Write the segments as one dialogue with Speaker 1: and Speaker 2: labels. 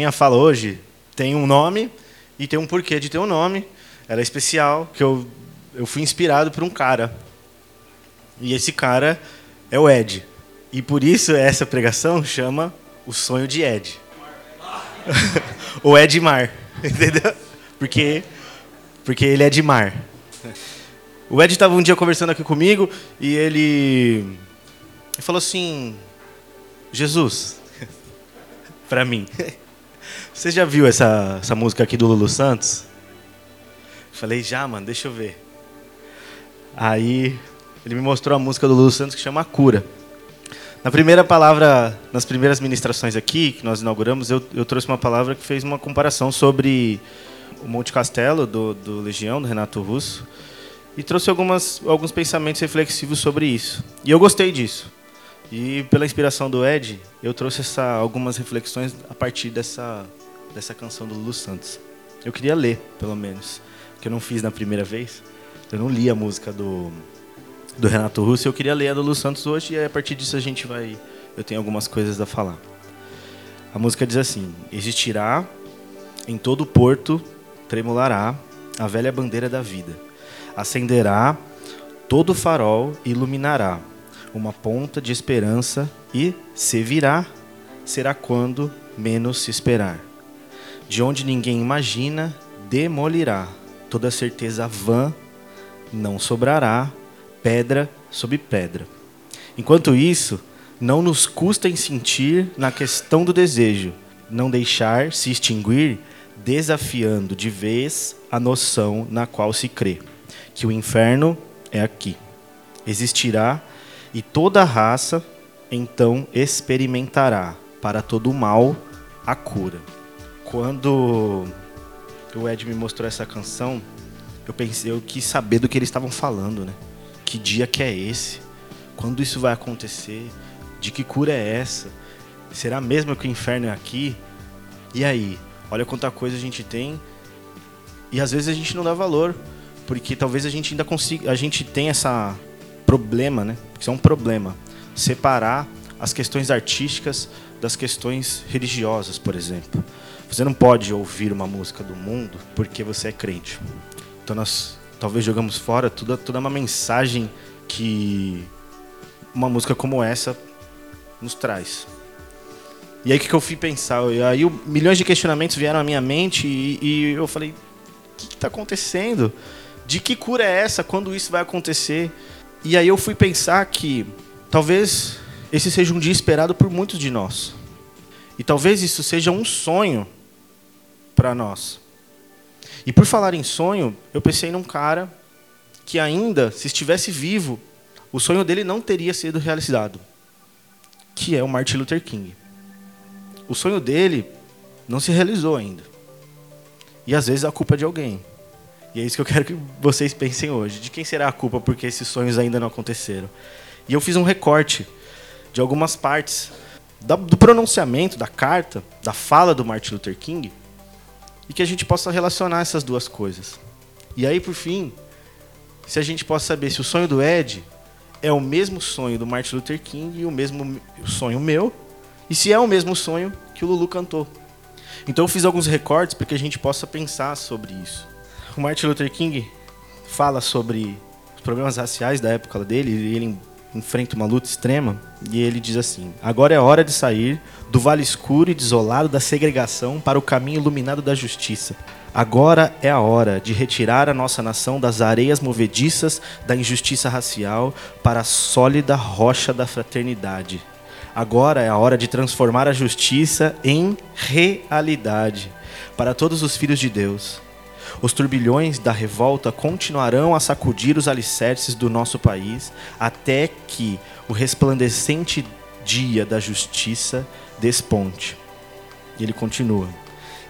Speaker 1: minha fala hoje tem um nome e tem um porquê de ter um nome. Ela é especial, que eu, eu fui inspirado por um cara. E esse cara é o Ed. E por isso essa pregação chama O Sonho de Ed. o Edmar, entendeu? Porque, porque ele é de mar. O Ed estava um dia conversando aqui comigo e ele falou assim: Jesus, para mim. Você já viu essa, essa música aqui do Lulu Santos? Falei, já, mano, deixa eu ver. Aí ele me mostrou a música do Lulu Santos que chama Cura. Na primeira palavra, nas primeiras ministrações aqui, que nós inauguramos, eu, eu trouxe uma palavra que fez uma comparação sobre o Monte Castelo, do, do Legião, do Renato Russo, e trouxe algumas, alguns pensamentos reflexivos sobre isso. E eu gostei disso. E pela inspiração do Ed, eu trouxe essa, algumas reflexões a partir dessa, dessa canção do Lulu Santos. Eu queria ler, pelo menos, que eu não fiz na primeira vez. Eu não li a música do, do Renato Russo, eu queria ler a do Lulu Santos hoje e a partir disso a gente vai. Eu tenho algumas coisas a falar. A música diz assim: Existirá em todo o porto, tremulará a velha bandeira da vida. Acenderá todo farol e iluminará uma ponta de esperança e se virá, será quando menos se esperar. De onde ninguém imagina, demolirá. Toda certeza vã não sobrará pedra sobre pedra. Enquanto isso, não nos custa em sentir na questão do desejo, não deixar se extinguir, desafiando de vez a noção na qual se crê, que o inferno é aqui. Existirá e toda raça então experimentará para todo o mal a cura. Quando o Ed me mostrou essa canção, eu pensei, eu quis saber do que eles estavam falando, né? Que dia que é esse? Quando isso vai acontecer? De que cura é essa? Será mesmo que o inferno é aqui? E aí? Olha quanta coisa a gente tem e às vezes a gente não dá valor, porque talvez a gente ainda consiga, a gente tem essa problema, né? Isso é um problema. Separar as questões artísticas das questões religiosas, por exemplo. Você não pode ouvir uma música do mundo porque você é crente. Então nós talvez jogamos fora toda, toda uma mensagem que uma música como essa nos traz. E aí o que, eu fui pensar? E aí milhões de questionamentos vieram à minha mente e, e eu falei, o que está acontecendo? De que cura é essa? Quando isso vai acontecer? E aí eu fui pensar que talvez esse seja um dia esperado por muitos de nós. E talvez isso seja um sonho para nós. E por falar em sonho, eu pensei num cara que ainda, se estivesse vivo, o sonho dele não teria sido realizado, que é o Martin Luther King. O sonho dele não se realizou ainda. E às vezes a culpa é de alguém. E é isso que eu quero que vocês pensem hoje. De quem será a culpa porque esses sonhos ainda não aconteceram? E eu fiz um recorte de algumas partes do pronunciamento, da carta, da fala do Martin Luther King, e que a gente possa relacionar essas duas coisas. E aí, por fim, se a gente possa saber se o sonho do Ed é o mesmo sonho do Martin Luther King e o mesmo sonho meu, e se é o mesmo sonho que o Lulu cantou. Então eu fiz alguns recortes para que a gente possa pensar sobre isso o Martin Luther King fala sobre os problemas raciais da época dele, ele enfrenta uma luta extrema, e ele diz assim: Agora é hora de sair do vale escuro e desolado da segregação para o caminho iluminado da justiça. Agora é a hora de retirar a nossa nação das areias movediças da injustiça racial para a sólida rocha da fraternidade. Agora é a hora de transformar a justiça em realidade para todos os filhos de Deus. Os turbilhões da revolta continuarão a sacudir os alicerces do nosso país até que o resplandecente dia da justiça desponte. E ele continua.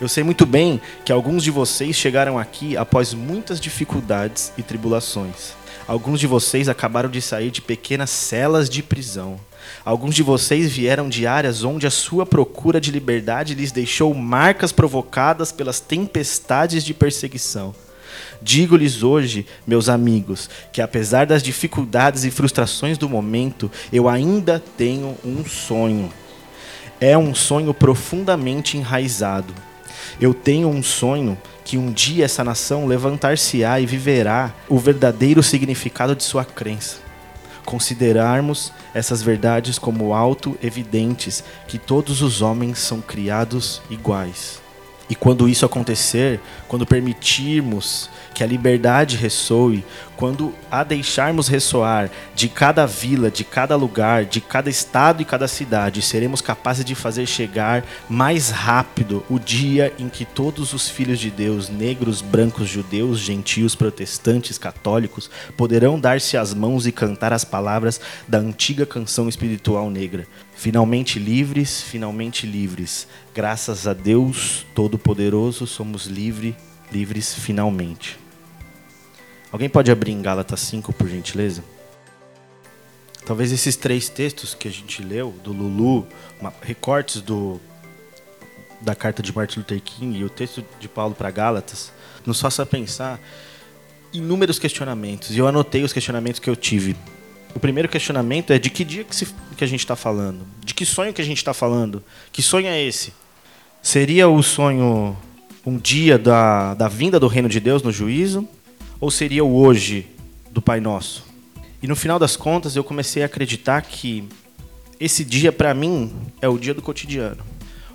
Speaker 1: Eu sei muito bem que alguns de vocês chegaram aqui após muitas dificuldades e tribulações. Alguns de vocês acabaram de sair de pequenas celas de prisão. Alguns de vocês vieram de áreas onde a sua procura de liberdade lhes deixou marcas provocadas pelas tempestades de perseguição. Digo-lhes hoje, meus amigos, que apesar das dificuldades e frustrações do momento, eu ainda tenho um sonho. é um sonho profundamente enraizado. Eu tenho um sonho que um dia essa nação levantar-se-á e viverá o verdadeiro significado de sua crença. Considerarmos essas verdades como auto-evidentes, que todos os homens são criados iguais. E quando isso acontecer, quando permitirmos que a liberdade ressoe, quando a deixarmos ressoar de cada vila, de cada lugar, de cada estado e cada cidade, seremos capazes de fazer chegar mais rápido o dia em que todos os filhos de Deus, negros, brancos, judeus, gentios, protestantes, católicos, poderão dar-se as mãos e cantar as palavras da antiga canção espiritual negra. Finalmente livres, finalmente livres. Graças a Deus Todo-Poderoso, somos livres livres finalmente. Alguém pode abrir em Gálatas 5, por gentileza? Talvez esses três textos que a gente leu, do Lulu, uma, recortes do, da carta de Martin Luther King e o texto de Paulo para Gálatas, nos faça pensar inúmeros questionamentos. E eu anotei os questionamentos que eu tive. O primeiro questionamento é de que dia que, se, que a gente está falando? De que sonho que a gente está falando? Que sonho é esse? Seria o sonho um dia da, da vinda do reino de Deus no juízo? Ou seria o hoje do Pai Nosso? E no final das contas, eu comecei a acreditar que esse dia, para mim, é o dia do cotidiano.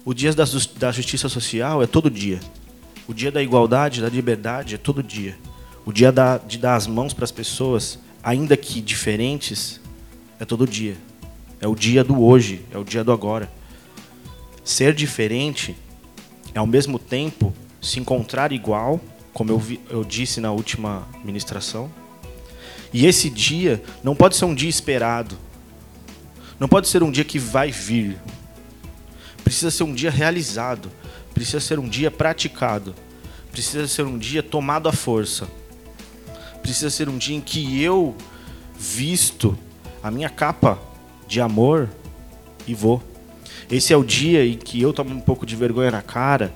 Speaker 1: O dia da, da justiça social é todo dia. O dia da igualdade, da liberdade é todo dia. O dia da, de dar as mãos para as pessoas, ainda que diferentes, é todo dia. É o dia do hoje, é o dia do agora. Ser diferente é ao mesmo tempo se encontrar igual, como eu, vi, eu disse na última ministração. E esse dia não pode ser um dia esperado. Não pode ser um dia que vai vir. Precisa ser um dia realizado. Precisa ser um dia praticado. Precisa ser um dia tomado à força. Precisa ser um dia em que eu visto a minha capa de amor e vou. Esse é o dia em que eu tomo um pouco de vergonha na cara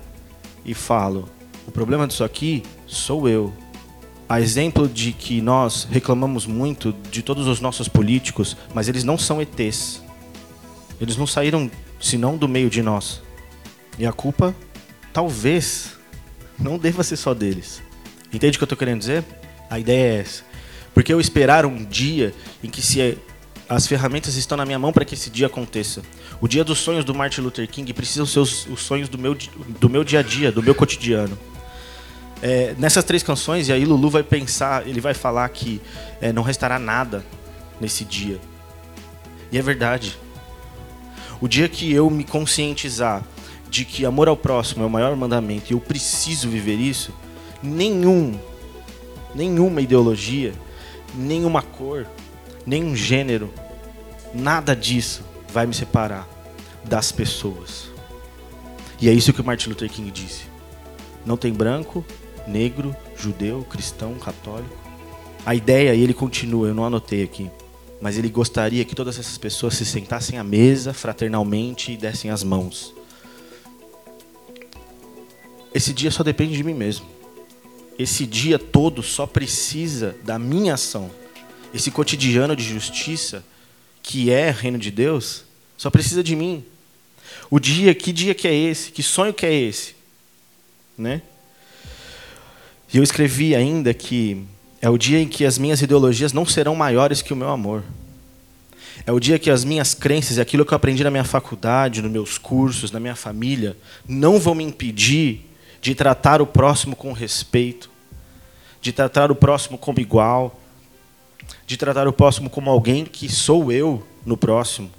Speaker 1: e falo: o problema disso aqui sou eu. A exemplo de que nós reclamamos muito de todos os nossos políticos, mas eles não são ETs. Eles não saíram senão do meio de nós. E a culpa, talvez, não deva ser só deles. Entende o que eu estou querendo dizer? A ideia é essa. Porque eu esperar um dia em que se as ferramentas estão na minha mão para que esse dia aconteça. O dia dos sonhos do Martin Luther King precisam ser os, os sonhos do meu, do meu dia a dia, do meu cotidiano. É, nessas três canções, e aí Lulu vai pensar, ele vai falar que é, não restará nada nesse dia. E é verdade. O dia que eu me conscientizar de que amor ao próximo é o maior mandamento e eu preciso viver isso, nenhum, nenhuma ideologia, nenhuma cor, nenhum gênero, nada disso vai me separar das pessoas. E é isso que o Martin Luther King disse. Não tem branco, negro, judeu, cristão, católico. A ideia, e ele continua, eu não anotei aqui, mas ele gostaria que todas essas pessoas se sentassem à mesa fraternalmente e dessem as mãos. Esse dia só depende de mim mesmo. Esse dia todo só precisa da minha ação esse cotidiano de justiça que é reino de Deus, só precisa de mim. O dia, que dia que é esse? Que sonho que é esse? Né? E eu escrevi ainda que é o dia em que as minhas ideologias não serão maiores que o meu amor. É o dia que as minhas crenças e aquilo que eu aprendi na minha faculdade, nos meus cursos, na minha família, não vão me impedir de tratar o próximo com respeito, de tratar o próximo como igual, de tratar o próximo como alguém que sou eu no próximo.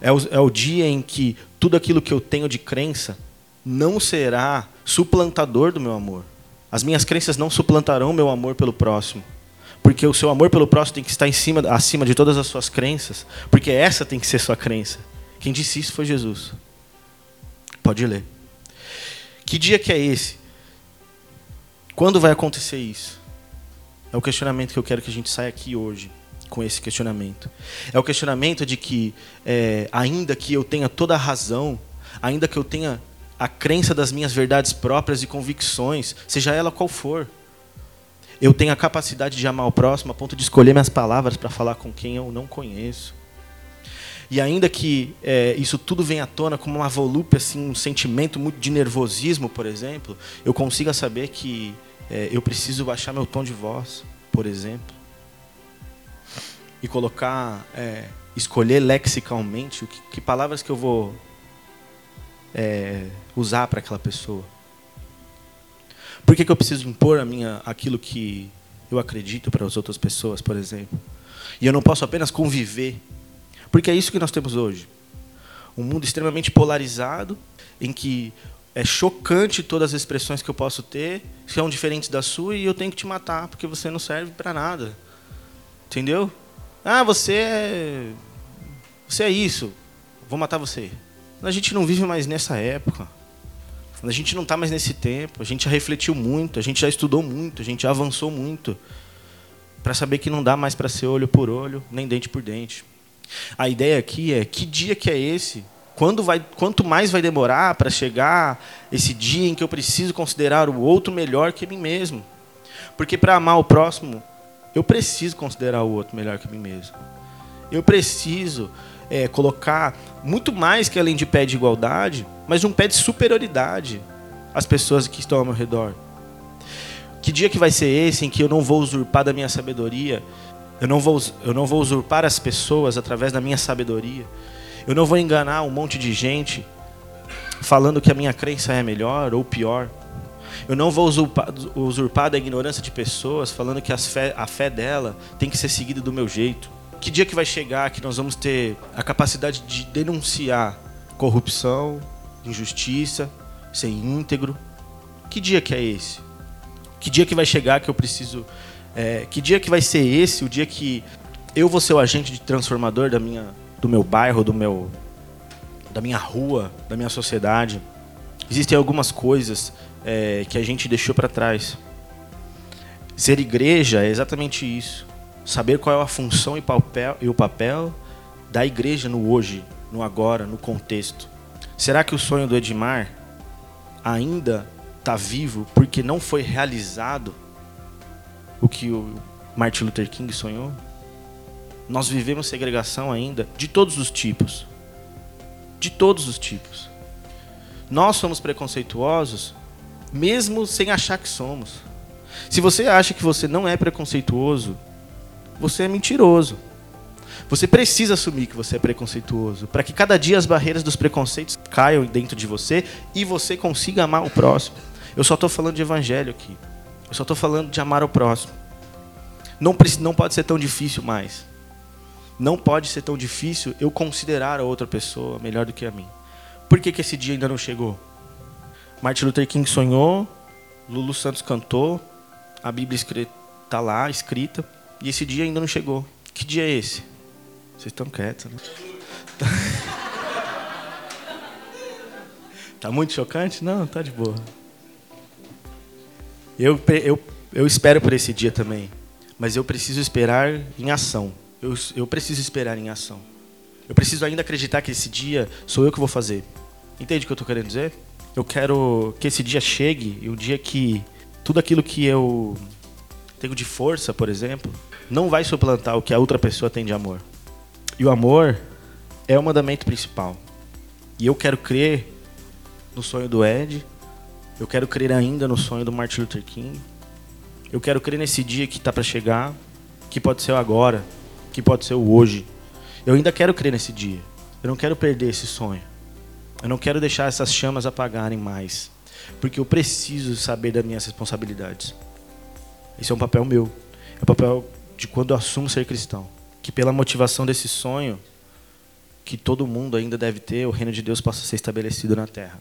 Speaker 1: É o, é o dia em que tudo aquilo que eu tenho de crença não será suplantador do meu amor. As minhas crenças não suplantarão meu amor pelo próximo. Porque o seu amor pelo próximo tem que estar em cima, acima de todas as suas crenças. Porque essa tem que ser sua crença. Quem disse isso foi Jesus. Pode ler. Que dia que é esse? Quando vai acontecer isso? É o questionamento que eu quero que a gente saia aqui hoje com esse questionamento. É o questionamento de que, é, ainda que eu tenha toda a razão, ainda que eu tenha a crença das minhas verdades próprias e convicções, seja ela qual for, eu tenho a capacidade de amar o próximo a ponto de escolher minhas palavras para falar com quem eu não conheço. E ainda que é, isso tudo venha à tona como uma volúpia, assim, um sentimento muito de nervosismo, por exemplo, eu consiga saber que é, eu preciso baixar meu tom de voz, por exemplo, e colocar, é, escolher lexicalmente o que, que, palavras que eu vou é, usar para aquela pessoa. Por que, que eu preciso impor a minha, aquilo que eu acredito para as outras pessoas, por exemplo? E eu não posso apenas conviver porque é isso que nós temos hoje. Um mundo extremamente polarizado, em que é chocante todas as expressões que eu posso ter, são diferentes da sua, e eu tenho que te matar, porque você não serve para nada. Entendeu? Ah, você é. Você é isso. Vou matar você. A gente não vive mais nessa época. A gente não está mais nesse tempo. A gente já refletiu muito, a gente já estudou muito, a gente já avançou muito para saber que não dá mais para ser olho por olho, nem dente por dente. A ideia aqui é que dia que é esse? Quando vai, quanto mais vai demorar para chegar esse dia em que eu preciso considerar o outro melhor que mim mesmo? Porque para amar o próximo, eu preciso considerar o outro melhor que mim mesmo. Eu preciso é, colocar muito mais que além de pé de igualdade, mas um pé de superioridade às pessoas que estão ao meu redor. Que dia que vai ser esse em que eu não vou usurpar da minha sabedoria eu não vou, eu não vou usurpar as pessoas através da minha sabedoria. Eu não vou enganar um monte de gente falando que a minha crença é melhor ou pior. Eu não vou usurpar, usurpar da ignorância de pessoas falando que fé, a fé dela tem que ser seguida do meu jeito. Que dia que vai chegar que nós vamos ter a capacidade de denunciar corrupção, injustiça, ser íntegro? Que dia que é esse? Que dia que vai chegar que eu preciso é, que dia que vai ser esse, o dia que eu vou ser o agente de transformador da minha, do meu bairro, do meu, da minha rua, da minha sociedade? Existem algumas coisas é, que a gente deixou para trás. Ser igreja é exatamente isso. Saber qual é a função e, papel, e o papel da igreja no hoje, no agora, no contexto. Será que o sonho do Edmar ainda está vivo porque não foi realizado o que o Martin Luther King sonhou? Nós vivemos segregação ainda de todos os tipos. De todos os tipos. Nós somos preconceituosos mesmo sem achar que somos. Se você acha que você não é preconceituoso, você é mentiroso. Você precisa assumir que você é preconceituoso, para que cada dia as barreiras dos preconceitos caiam dentro de você e você consiga amar o próximo. Eu só estou falando de evangelho aqui. Eu só estou falando de amar o próximo. Não, não pode ser tão difícil mais. Não pode ser tão difícil eu considerar a outra pessoa melhor do que a mim. Por que, que esse dia ainda não chegou? Martin Luther King sonhou, Lulu Santos cantou, a Bíblia está lá, escrita, e esse dia ainda não chegou. Que dia é esse? Vocês estão quietos, né? Tá muito chocante? Não, tá de boa. Eu, eu, eu espero por esse dia também. Mas eu preciso esperar em ação. Eu, eu preciso esperar em ação. Eu preciso ainda acreditar que esse dia sou eu que vou fazer. Entende o que eu estou querendo dizer? Eu quero que esse dia chegue e o dia que tudo aquilo que eu tenho de força, por exemplo, não vai suplantar o que a outra pessoa tem de amor. E o amor é o mandamento principal. E eu quero crer no sonho do Ed, eu quero crer ainda no sonho do Martin Luther King. Eu quero crer nesse dia que está para chegar, que pode ser o agora, que pode ser o hoje. Eu ainda quero crer nesse dia. Eu não quero perder esse sonho. Eu não quero deixar essas chamas apagarem mais. Porque eu preciso saber das minhas responsabilidades. Esse é um papel meu. É o papel de quando eu assumo ser cristão. Que pela motivação desse sonho, que todo mundo ainda deve ter, o reino de Deus possa ser estabelecido na terra.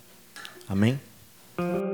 Speaker 1: Amém? Bye.